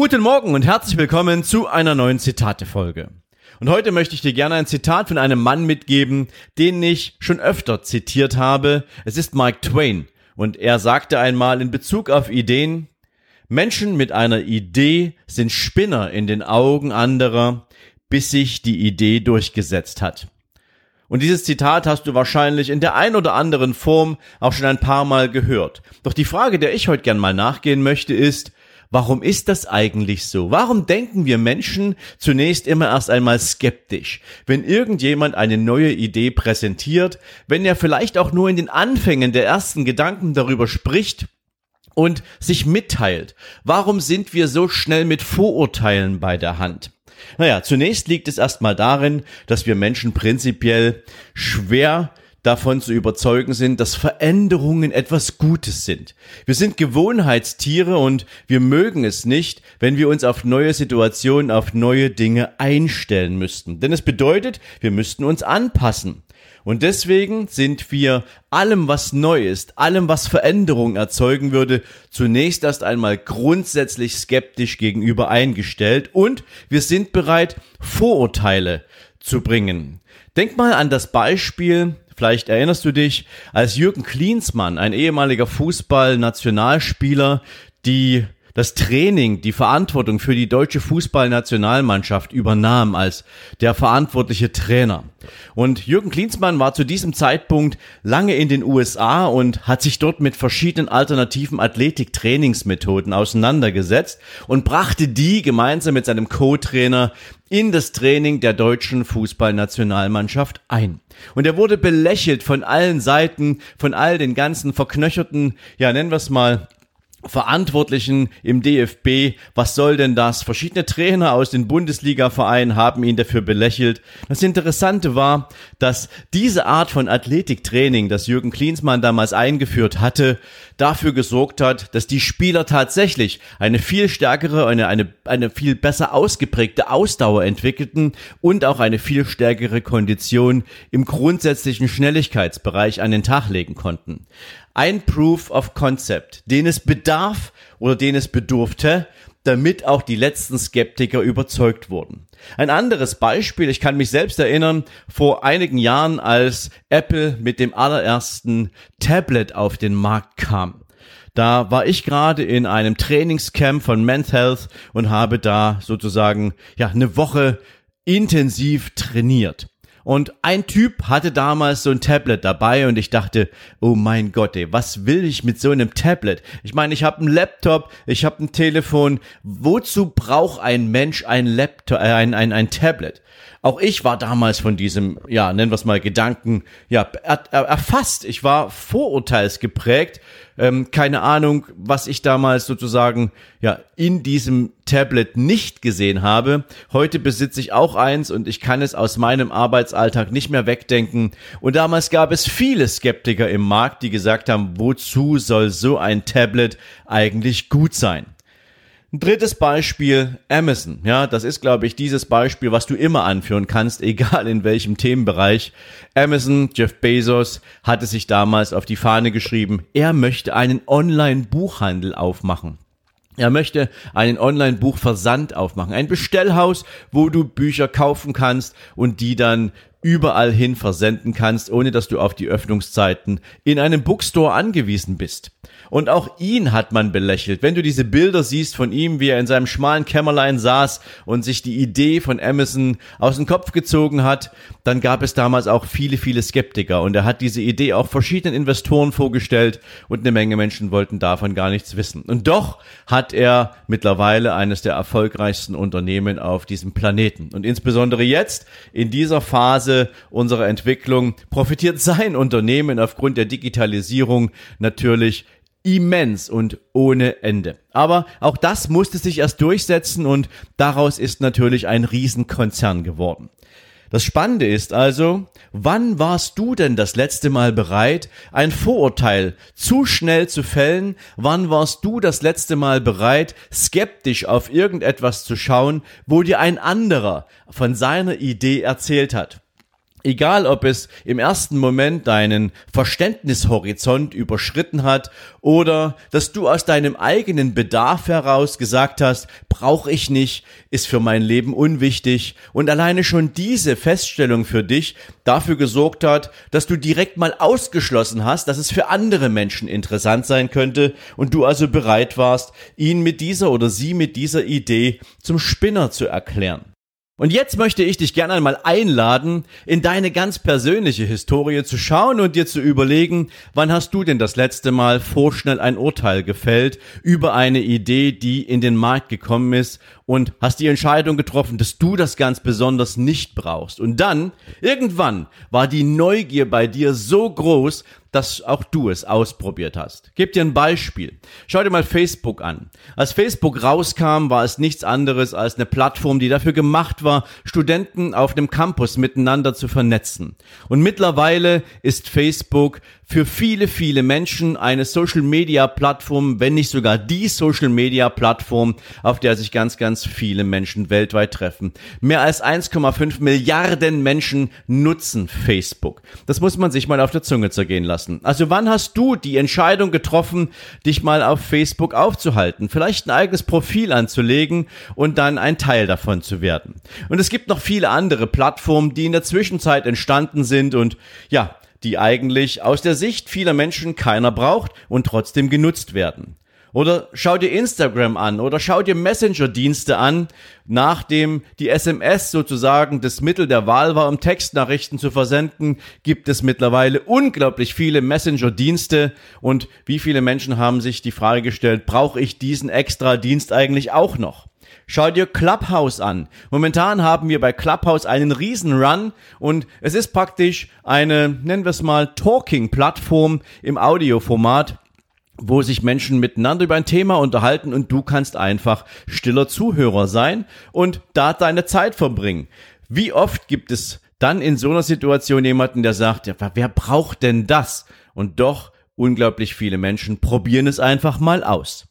Guten Morgen und herzlich willkommen zu einer neuen Zitate-Folge. Und heute möchte ich dir gerne ein Zitat von einem Mann mitgeben, den ich schon öfter zitiert habe. Es ist Mark Twain. Und er sagte einmal in Bezug auf Ideen, Menschen mit einer Idee sind Spinner in den Augen anderer, bis sich die Idee durchgesetzt hat. Und dieses Zitat hast du wahrscheinlich in der ein oder anderen Form auch schon ein paar Mal gehört. Doch die Frage, der ich heute gern mal nachgehen möchte, ist, Warum ist das eigentlich so? Warum denken wir Menschen zunächst immer erst einmal skeptisch, wenn irgendjemand eine neue Idee präsentiert, wenn er vielleicht auch nur in den Anfängen der ersten Gedanken darüber spricht und sich mitteilt? Warum sind wir so schnell mit Vorurteilen bei der Hand? Naja, zunächst liegt es erstmal darin, dass wir Menschen prinzipiell schwer davon zu überzeugen sind, dass Veränderungen etwas Gutes sind. Wir sind Gewohnheitstiere und wir mögen es nicht, wenn wir uns auf neue Situationen, auf neue Dinge einstellen müssten. Denn es bedeutet, wir müssten uns anpassen. Und deswegen sind wir allem, was neu ist, allem, was Veränderung erzeugen würde, zunächst erst einmal grundsätzlich skeptisch gegenüber eingestellt und wir sind bereit, Vorurteile zu bringen. Denk mal an das Beispiel Vielleicht erinnerst du dich, als Jürgen Klinsmann, ein ehemaliger Fußballnationalspieler, die das Training, die Verantwortung für die deutsche Fußballnationalmannschaft übernahm als der verantwortliche Trainer. Und Jürgen Klinsmann war zu diesem Zeitpunkt lange in den USA und hat sich dort mit verschiedenen alternativen Athletiktrainingsmethoden auseinandergesetzt und brachte die gemeinsam mit seinem Co-Trainer in das Training der deutschen Fußballnationalmannschaft ein. Und er wurde belächelt von allen Seiten, von all den ganzen verknöcherten, ja nennen wir es mal, Verantwortlichen im DFB, was soll denn das? Verschiedene Trainer aus den Bundesliga-Vereinen haben ihn dafür belächelt. Das Interessante war, dass diese Art von Athletiktraining, das Jürgen Klinsmann damals eingeführt hatte, dafür gesorgt hat, dass die Spieler tatsächlich eine viel stärkere, eine, eine, eine viel besser ausgeprägte Ausdauer entwickelten und auch eine viel stärkere Kondition im grundsätzlichen Schnelligkeitsbereich an den Tag legen konnten ein Proof of Concept, den es bedarf oder den es bedurfte, damit auch die letzten Skeptiker überzeugt wurden. Ein anderes Beispiel, ich kann mich selbst erinnern, vor einigen Jahren, als Apple mit dem allerersten Tablet auf den Markt kam. Da war ich gerade in einem Trainingscamp von Men's Health und habe da sozusagen ja eine Woche intensiv trainiert. Und ein Typ hatte damals so ein Tablet dabei und ich dachte, oh mein Gott, ey, was will ich mit so einem Tablet? Ich meine, ich habe einen Laptop, ich habe ein Telefon. Wozu braucht ein Mensch ein Laptop, äh, ein, ein, ein Tablet? Auch ich war damals von diesem, ja, nennen wir es mal Gedanken, ja, er, er, erfasst. Ich war vorurteilsgeprägt. Ähm, keine Ahnung, was ich damals sozusagen, ja, in diesem Tablet nicht gesehen habe. Heute besitze ich auch eins und ich kann es aus meinem Arbeitsalltag nicht mehr wegdenken. Und damals gab es viele Skeptiker im Markt, die gesagt haben, wozu soll so ein Tablet eigentlich gut sein? Ein drittes Beispiel, Amazon. Ja, das ist, glaube ich, dieses Beispiel, was du immer anführen kannst, egal in welchem Themenbereich. Amazon, Jeff Bezos, hatte sich damals auf die Fahne geschrieben, er möchte einen Online-Buchhandel aufmachen. Er möchte einen Online-Buchversand aufmachen. Ein Bestellhaus, wo du Bücher kaufen kannst und die dann überall hin versenden kannst, ohne dass du auf die Öffnungszeiten in einem Bookstore angewiesen bist. Und auch ihn hat man belächelt. Wenn du diese Bilder siehst von ihm, wie er in seinem schmalen Kämmerlein saß und sich die Idee von Amazon aus dem Kopf gezogen hat, dann gab es damals auch viele, viele Skeptiker. Und er hat diese Idee auch verschiedenen Investoren vorgestellt und eine Menge Menschen wollten davon gar nichts wissen. Und doch hat er mittlerweile eines der erfolgreichsten Unternehmen auf diesem Planeten. Und insbesondere jetzt, in dieser Phase unserer Entwicklung, profitiert sein Unternehmen aufgrund der Digitalisierung natürlich immens und ohne Ende. Aber auch das musste sich erst durchsetzen und daraus ist natürlich ein Riesenkonzern geworden. Das Spannende ist also, wann warst du denn das letzte Mal bereit, ein Vorurteil zu schnell zu fällen? Wann warst du das letzte Mal bereit, skeptisch auf irgendetwas zu schauen, wo dir ein anderer von seiner Idee erzählt hat? Egal, ob es im ersten Moment deinen Verständnishorizont überschritten hat oder dass du aus deinem eigenen Bedarf heraus gesagt hast, brauche ich nicht, ist für mein Leben unwichtig und alleine schon diese Feststellung für dich dafür gesorgt hat, dass du direkt mal ausgeschlossen hast, dass es für andere Menschen interessant sein könnte und du also bereit warst, ihn mit dieser oder sie mit dieser Idee zum Spinner zu erklären. Und jetzt möchte ich dich gerne einmal einladen, in deine ganz persönliche Historie zu schauen und dir zu überlegen, wann hast du denn das letzte Mal vorschnell ein Urteil gefällt über eine Idee, die in den Markt gekommen ist und hast die Entscheidung getroffen, dass du das ganz besonders nicht brauchst. Und dann, irgendwann, war die Neugier bei dir so groß, dass auch du es ausprobiert hast. Gib dir ein Beispiel. Schau dir mal Facebook an. Als Facebook rauskam, war es nichts anderes als eine Plattform, die dafür gemacht war, Studenten auf dem Campus miteinander zu vernetzen. Und mittlerweile ist Facebook für viele, viele Menschen eine Social-Media-Plattform, wenn nicht sogar die Social-Media-Plattform, auf der sich ganz, ganz viele Menschen weltweit treffen. Mehr als 1,5 Milliarden Menschen nutzen Facebook. Das muss man sich mal auf der Zunge zergehen lassen. Also wann hast du die Entscheidung getroffen, dich mal auf Facebook aufzuhalten, vielleicht ein eigenes Profil anzulegen und dann ein Teil davon zu werden? Und es gibt noch viele andere Plattformen, die in der Zwischenzeit entstanden sind und ja, die eigentlich aus der Sicht vieler Menschen keiner braucht und trotzdem genutzt werden. Oder schau dir Instagram an oder schau dir Messenger-Dienste an, nachdem die SMS sozusagen das Mittel der Wahl war, um Textnachrichten zu versenden, gibt es mittlerweile unglaublich viele Messenger-Dienste und wie viele Menschen haben sich die Frage gestellt, brauche ich diesen extra Dienst eigentlich auch noch? Schau dir Clubhouse an. Momentan haben wir bei Clubhouse einen riesen Run und es ist praktisch eine, nennen wir es mal, Talking-Plattform im Audioformat wo sich Menschen miteinander über ein Thema unterhalten und du kannst einfach stiller Zuhörer sein und da deine Zeit verbringen. Wie oft gibt es dann in so einer Situation jemanden, der sagt, ja, wer braucht denn das? Und doch unglaublich viele Menschen probieren es einfach mal aus.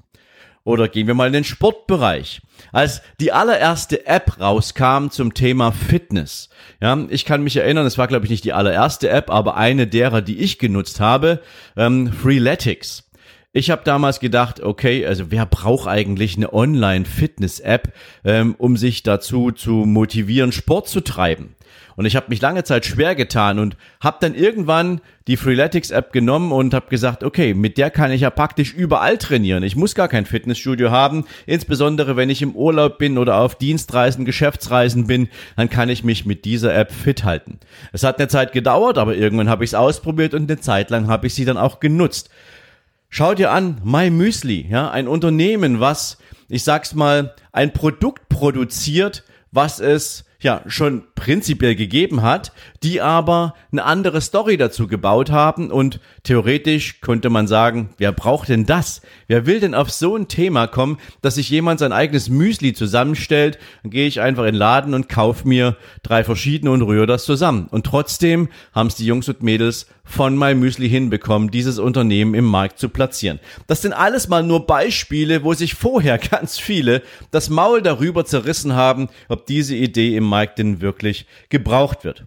Oder gehen wir mal in den Sportbereich. Als die allererste App rauskam zum Thema Fitness, ja, ich kann mich erinnern, es war glaube ich nicht die allererste App, aber eine derer, die ich genutzt habe, ähm, Freeletics. Ich habe damals gedacht, okay, also wer braucht eigentlich eine Online-Fitness-App, ähm, um sich dazu zu motivieren, Sport zu treiben? Und ich habe mich lange Zeit schwer getan und habe dann irgendwann die Freeletics App genommen und habe gesagt, okay, mit der kann ich ja praktisch überall trainieren. Ich muss gar kein Fitnessstudio haben, insbesondere wenn ich im Urlaub bin oder auf Dienstreisen, Geschäftsreisen bin, dann kann ich mich mit dieser App fit halten. Es hat eine Zeit gedauert, aber irgendwann habe ich es ausprobiert und eine Zeit lang habe ich sie dann auch genutzt. Schau dir an, My Müsli, ja, ein Unternehmen, was, ich sag's mal, ein Produkt produziert, was es ja schon prinzipiell gegeben hat, die aber eine andere Story dazu gebaut haben und theoretisch könnte man sagen, wer braucht denn das? Wer will denn auf so ein Thema kommen, dass sich jemand sein eigenes Müsli zusammenstellt, dann gehe ich einfach in den Laden und kaufe mir drei verschiedene und rühre das zusammen. Und trotzdem haben es die Jungs und Mädels von My Müsli hinbekommen, dieses Unternehmen im Markt zu platzieren. Das sind alles mal nur Beispiele, wo sich vorher ganz viele das Maul darüber zerrissen haben, ob diese Idee im Markt denn wirklich gebraucht wird.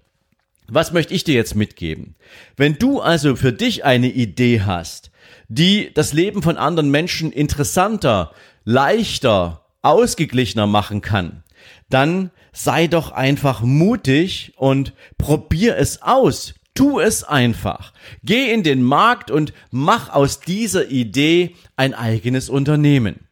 Was möchte ich dir jetzt mitgeben? Wenn du also für dich eine Idee hast, die das Leben von anderen Menschen interessanter, leichter, ausgeglichener machen kann, dann sei doch einfach mutig und probier es aus. Tu es einfach. Geh in den Markt und mach aus dieser Idee ein eigenes Unternehmen.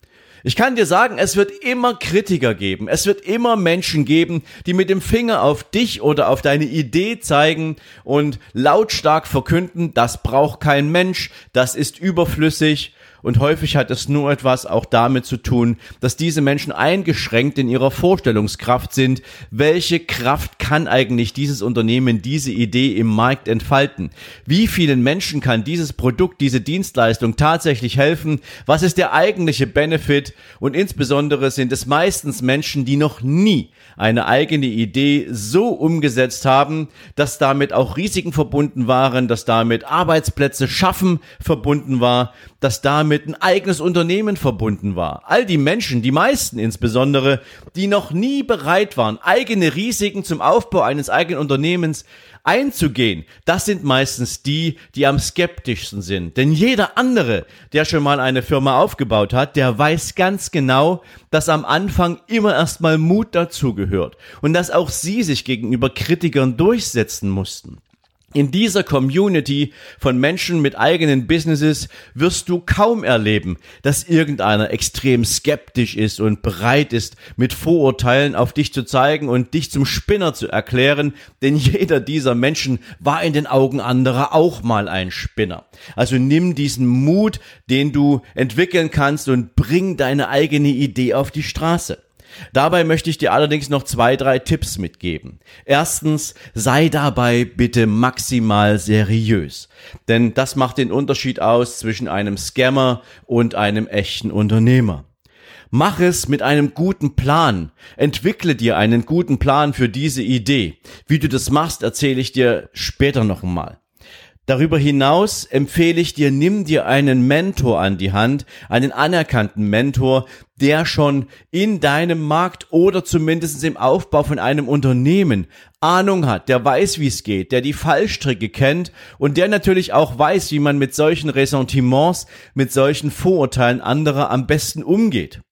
Ich kann dir sagen, es wird immer Kritiker geben. Es wird immer Menschen geben, die mit dem Finger auf dich oder auf deine Idee zeigen und lautstark verkünden, das braucht kein Mensch, das ist überflüssig. Und häufig hat es nur etwas auch damit zu tun, dass diese Menschen eingeschränkt in ihrer Vorstellungskraft sind. Welche Kraft kann eigentlich dieses Unternehmen, diese Idee im Markt entfalten? Wie vielen Menschen kann dieses Produkt, diese Dienstleistung tatsächlich helfen? Was ist der eigentliche Benefit? Und insbesondere sind es meistens Menschen, die noch nie eine eigene Idee so umgesetzt haben, dass damit auch Risiken verbunden waren, dass damit Arbeitsplätze schaffen verbunden war, dass damit ein eigenes Unternehmen verbunden war. All die Menschen, die meisten insbesondere, die noch nie bereit waren, eigene Risiken zum Aufbau eines eigenen Unternehmens einzugehen, das sind meistens die, die am skeptischsten sind. Denn jeder andere, der schon mal eine Firma aufgebaut hat, der weiß ganz genau, dass am Anfang immer erstmal Mut dazugehört und dass auch sie sich gegenüber Kritikern durchsetzen mussten. In dieser Community von Menschen mit eigenen Businesses wirst du kaum erleben, dass irgendeiner extrem skeptisch ist und bereit ist, mit Vorurteilen auf dich zu zeigen und dich zum Spinner zu erklären, denn jeder dieser Menschen war in den Augen anderer auch mal ein Spinner. Also nimm diesen Mut, den du entwickeln kannst und bring deine eigene Idee auf die Straße. Dabei möchte ich dir allerdings noch zwei, drei Tipps mitgeben. Erstens, sei dabei bitte maximal seriös. Denn das macht den Unterschied aus zwischen einem Scammer und einem echten Unternehmer. Mach es mit einem guten Plan. Entwickle dir einen guten Plan für diese Idee. Wie du das machst, erzähle ich dir später noch einmal. Darüber hinaus empfehle ich dir, nimm dir einen Mentor an die Hand, einen anerkannten Mentor, der schon in deinem Markt oder zumindest im Aufbau von einem Unternehmen Ahnung hat, der weiß, wie es geht, der die Fallstricke kennt und der natürlich auch weiß, wie man mit solchen Ressentiments, mit solchen Vorurteilen anderer am besten umgeht.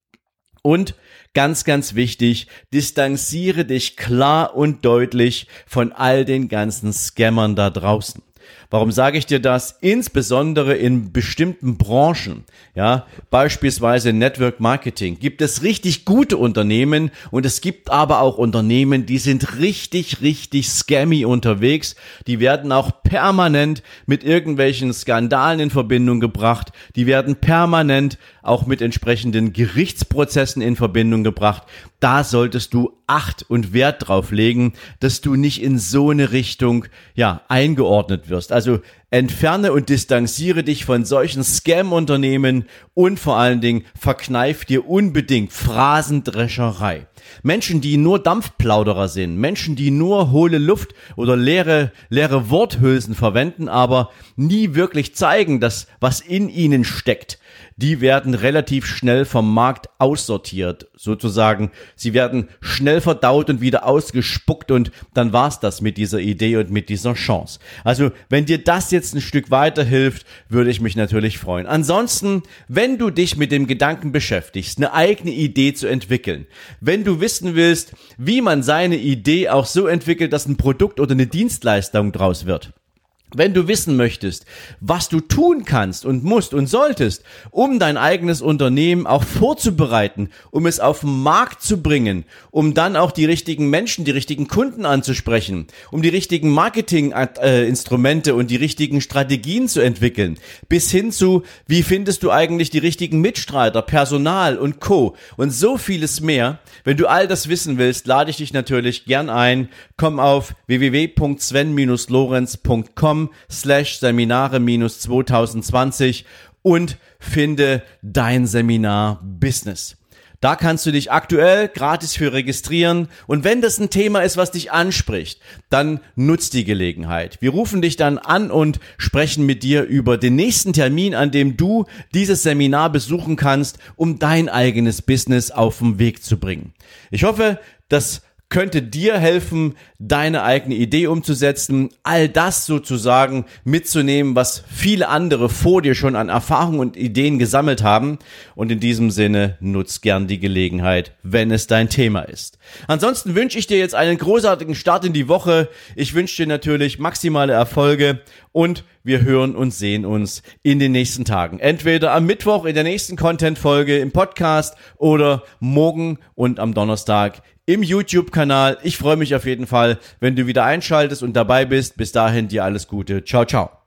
Und ganz, ganz wichtig, distanziere dich klar und deutlich von all den ganzen Scammern da draußen. Warum sage ich dir das? Insbesondere in bestimmten Branchen, ja, beispielsweise Network Marketing, gibt es richtig gute Unternehmen und es gibt aber auch Unternehmen, die sind richtig, richtig scammy unterwegs. Die werden auch permanent mit irgendwelchen Skandalen in Verbindung gebracht. Die werden permanent auch mit entsprechenden Gerichtsprozessen in Verbindung gebracht. Da solltest du Acht und Wert drauf legen, dass du nicht in so eine Richtung, ja, eingeordnet wirst. Also entferne und distanziere dich von solchen Scam-Unternehmen und vor allen Dingen verkneif dir unbedingt Phrasendrescherei. Menschen, die nur Dampfplauderer sind, Menschen, die nur hohle Luft oder leere, leere Worthülsen verwenden, aber nie wirklich zeigen, dass was in ihnen steckt, die werden relativ schnell vom Markt aussortiert, sozusagen. Sie werden schnell verdaut und wieder ausgespuckt und dann war's das mit dieser Idee und mit dieser Chance. Also, wenn dir das jetzt ein Stück weiterhilft, würde ich mich natürlich freuen. Ansonsten, wenn du dich mit dem Gedanken beschäftigst, eine eigene Idee zu entwickeln, wenn du wissen willst, wie man seine Idee auch so entwickelt, dass ein Produkt oder eine Dienstleistung draus wird, wenn du wissen möchtest, was du tun kannst und musst und solltest, um dein eigenes Unternehmen auch vorzubereiten, um es auf den Markt zu bringen, um dann auch die richtigen Menschen, die richtigen Kunden anzusprechen, um die richtigen Marketinginstrumente und die richtigen Strategien zu entwickeln, bis hin zu, wie findest du eigentlich die richtigen Mitstreiter, Personal und Co. und so vieles mehr. Wenn du all das wissen willst, lade ich dich natürlich gern ein. Komm auf www.sven-lorenz.com slash Seminare minus 2020 und finde dein Seminar Business. Da kannst du dich aktuell gratis für registrieren und wenn das ein Thema ist, was dich anspricht, dann nutz die Gelegenheit. Wir rufen dich dann an und sprechen mit dir über den nächsten Termin, an dem du dieses Seminar besuchen kannst, um dein eigenes Business auf den Weg zu bringen. Ich hoffe, dass könnte dir helfen, deine eigene Idee umzusetzen, all das sozusagen mitzunehmen, was viele andere vor dir schon an Erfahrungen und Ideen gesammelt haben. Und in diesem Sinne nutz gern die Gelegenheit, wenn es dein Thema ist. Ansonsten wünsche ich dir jetzt einen großartigen Start in die Woche. Ich wünsche dir natürlich maximale Erfolge und wir hören und sehen uns in den nächsten Tagen. Entweder am Mittwoch in der nächsten Content-Folge im Podcast oder morgen und am Donnerstag im YouTube-Kanal. Ich freue mich auf jeden Fall, wenn du wieder einschaltest und dabei bist. Bis dahin dir alles Gute. Ciao, ciao.